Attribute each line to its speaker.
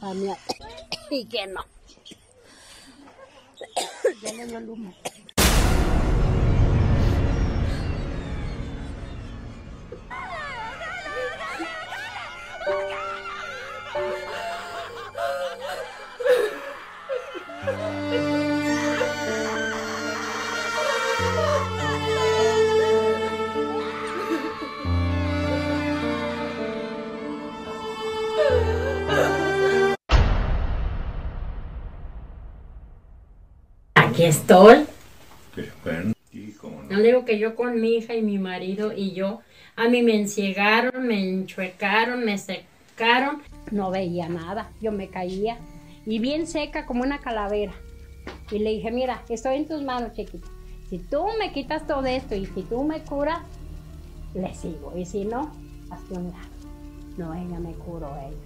Speaker 1: a mí y que no. Ya le
Speaker 2: Aquí estoy.
Speaker 3: Qué bueno. Y cómo
Speaker 2: No
Speaker 3: no.
Speaker 2: digo que yo con mi hija y mi marido y yo, a mí me enciegaron, me enchuecaron, me secaron.
Speaker 1: No veía nada, yo me caía y bien seca como una calavera. Y le dije, mira, estoy en tus manos, chiquita. Si tú me quitas todo esto y si tú me curas, le sigo. Y si no, hazte un lado. No, ella me curó, ella.